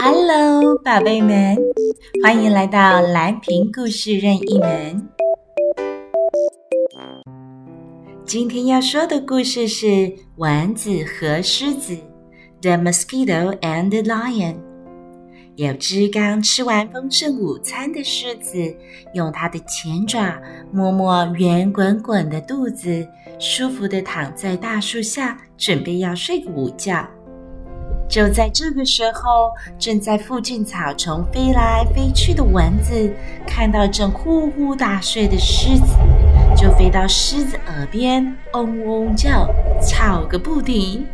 Hello，宝贝们，欢迎来到蓝瓶故事任意门。今天要说的故事是蚊子和狮子。The mosquito and the lion。有只刚吃完丰盛午餐的狮子，用它的前爪摸摸圆滚滚的肚子，舒服地躺在大树下，准备要睡个午觉。就在这个时候，正在附近草丛飞来飞去的蚊子，看到正呼呼大睡的狮子，就飞到狮子耳边，嗡嗡叫，吵个不停。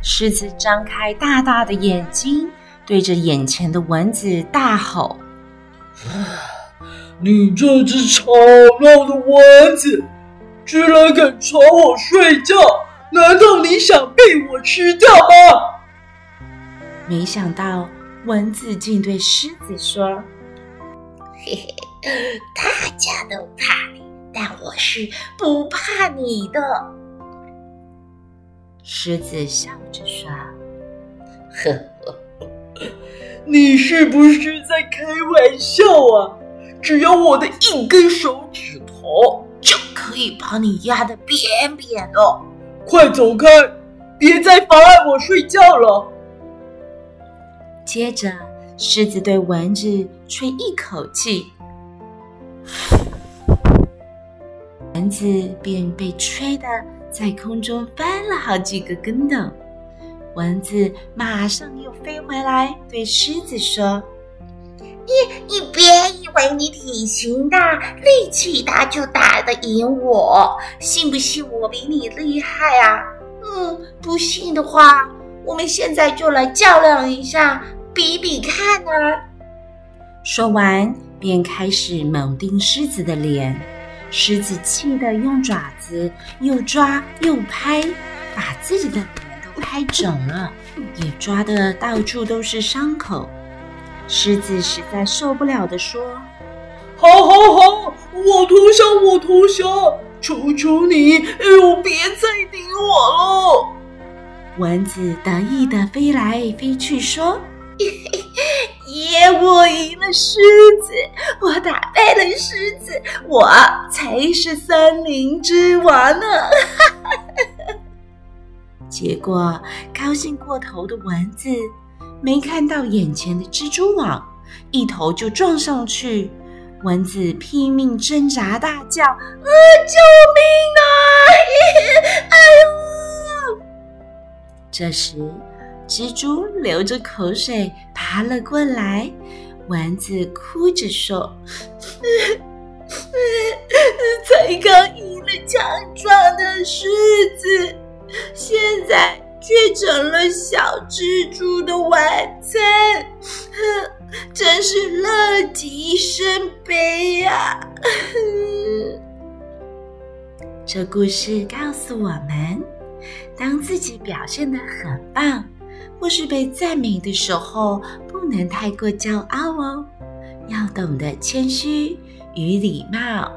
狮子张开大大的眼睛，对着眼前的蚊子大吼：“你这只吵闹的蚊子，居然敢吵我睡觉！难道你想被我吃掉吗？”没想到，蚊子竟对狮子说：“嘿嘿，大家都怕你，但我是不怕你的。”狮子笑着说：“呵呵，你是不是在开玩笑啊？只要我的一根手指头，就可以把你压得扁扁的。快走开，别再妨碍我睡觉了。”接着，狮子对蚊子吹一口气，蚊子便被吹得在空中翻了好几个跟斗。蚊子马上又飞回来，对狮子说：“你你别以为你体型大、力气大就打得赢我，信不信我比你厉害啊？嗯，不信的话，我们现在就来较量一下。”比比看啊！说完，便开始猛盯狮子的脸。狮子气得用爪子又抓又拍，把自己的脸都拍肿了，也抓得到处都是伤口。狮子实在受不了的说：“好好好，我投降，我投降！求求你，哎呦，别再顶我了！”蚊子得意的飞来飞去说。耶！我赢了狮子，我打败了狮子，我才是森林之王呢！结果高兴过头的蚊子没看到眼前的蜘蛛网，一头就撞上去。蚊子拼命挣扎，大叫：“啊，救命啊！哎呦！”这时。蜘蛛流着口水爬了过来，丸子哭着说：“ 才刚赢了强壮的狮子，现在却成了小蜘蛛的晚餐，真是乐极生悲呀！”这故事告诉我们，当自己表现的很棒。或是被赞美的时候，不能太过骄傲哦，要懂得谦虚与礼貌，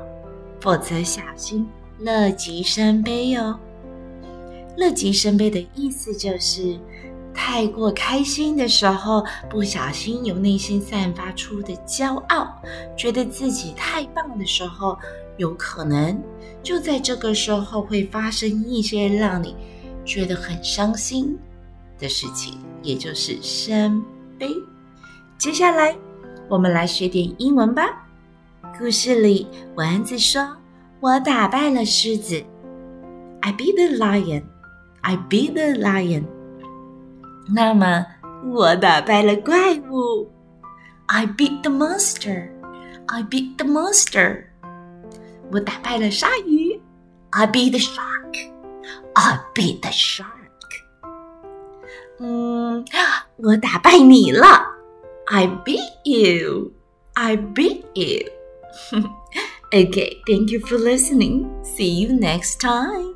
否则小心乐极生悲哟。乐极生悲的意思就是，太过开心的时候，不小心由内心散发出的骄傲，觉得自己太棒的时候，有可能就在这个时候会发生一些让你觉得很伤心的事情，也就是生悲。接下来，我们来学点英文吧。故事里，丸子说：“我打败了狮子。” I beat the lion. I beat the lion. 那么，我打败了怪物。I beat the monster. I beat the monster. 我打败了鲨鱼。I beat the shark. I beat the shark. 嗯，我打败你了。I beat you. I beat you. okay, thank you for listening. See you next time.